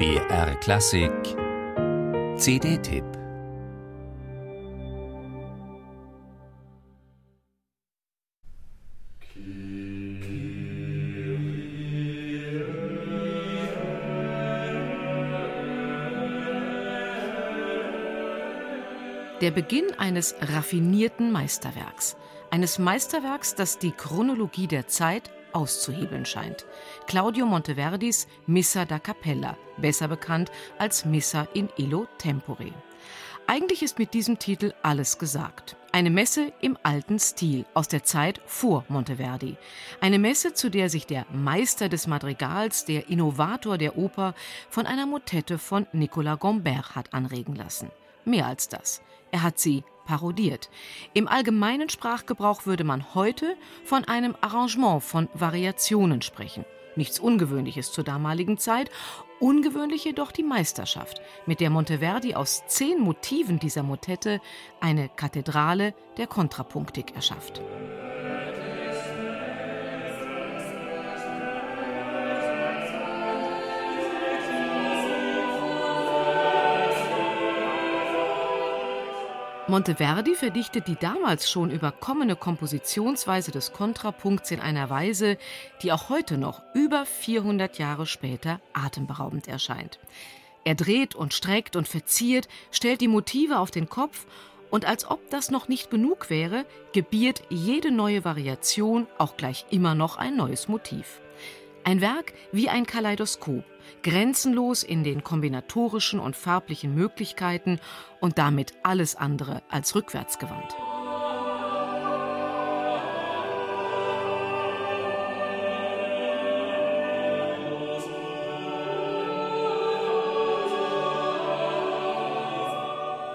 BR Klassik CD-Tipp Der Beginn eines raffinierten Meisterwerks. Eines Meisterwerks, das die Chronologie der Zeit auszuhebeln scheint. Claudio Monteverdis Missa da Cappella, besser bekannt als Missa in Illo Tempore. Eigentlich ist mit diesem Titel alles gesagt. Eine Messe im alten Stil aus der Zeit vor Monteverdi. Eine Messe, zu der sich der Meister des Madrigals, der Innovator der Oper, von einer Motette von Nicolas Gombert hat anregen lassen. Mehr als das. Er hat sie parodiert. Im allgemeinen Sprachgebrauch würde man heute von einem Arrangement von Variationen sprechen. Nichts Ungewöhnliches zur damaligen Zeit, ungewöhnlich jedoch die Meisterschaft, mit der Monteverdi aus zehn Motiven dieser Motette eine Kathedrale der Kontrapunktik erschafft. Monteverdi verdichtet die damals schon überkommene Kompositionsweise des Kontrapunkts in einer Weise, die auch heute noch, über 400 Jahre später, atemberaubend erscheint. Er dreht und streckt und verziert, stellt die Motive auf den Kopf und als ob das noch nicht genug wäre, gebiert jede neue Variation auch gleich immer noch ein neues Motiv. Ein Werk wie ein Kaleidoskop, grenzenlos in den kombinatorischen und farblichen Möglichkeiten und damit alles andere als rückwärtsgewandt.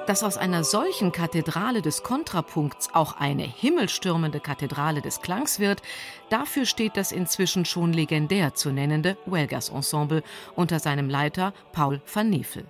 Dass aus einer solchen Kathedrale des Kontrapunkts auch eine himmelstürmende Kathedrale des Klangs wird, dafür steht das inzwischen schon legendär zu nennende Welgers Ensemble unter seinem Leiter Paul van Nevel.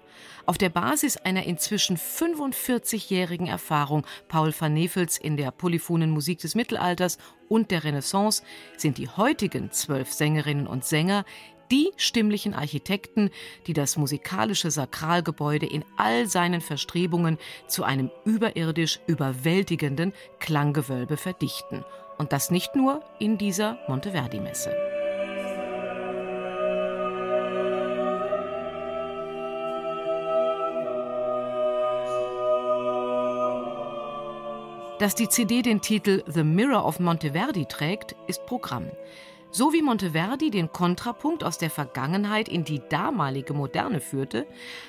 Auf der Basis einer inzwischen 45-jährigen Erfahrung Paul van Nevels in der polyphonen Musik des Mittelalters und der Renaissance sind die heutigen zwölf Sängerinnen und Sänger die stimmlichen Architekten, die das musikalische Sakralgebäude in all seinen Verstrebungen zu einem überirdisch überwältigenden Klanggewölbe verdichten. Und das nicht nur in dieser Monteverdi-Messe. Dass die CD den Titel The Mirror of Monteverdi trägt, ist Programm. So wie Monteverdi den Kontrapunkt aus der Vergangenheit in die damalige Moderne führte,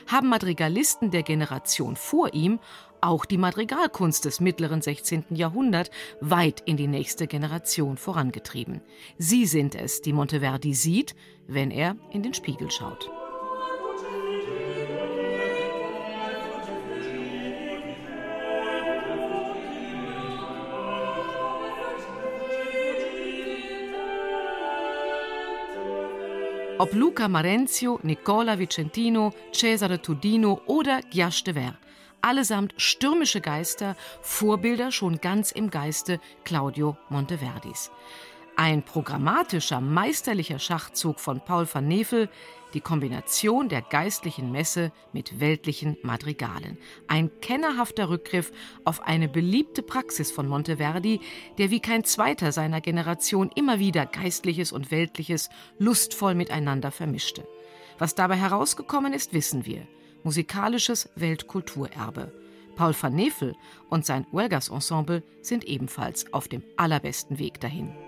haben Madrigalisten der Generation vor ihm auch die Madrigalkunst des mittleren 16. Jahrhunderts weit in die nächste Generation vorangetrieben. Sie sind es, die Monteverdi sieht, wenn er in den Spiegel schaut. Ob Luca Marenzio, Nicola Vicentino, Cesare Tudino oder Ghiache de Ver. Allesamt stürmische Geister, Vorbilder schon ganz im Geiste Claudio Monteverdis. Ein programmatischer, meisterlicher Schachzug von Paul van Nevel, die Kombination der geistlichen Messe mit weltlichen Madrigalen. Ein kennerhafter Rückgriff auf eine beliebte Praxis von Monteverdi, der wie kein zweiter seiner Generation immer wieder Geistliches und Weltliches lustvoll miteinander vermischte. Was dabei herausgekommen ist, wissen wir. Musikalisches Weltkulturerbe. Paul van Nevel und sein Welgers Ensemble sind ebenfalls auf dem allerbesten Weg dahin.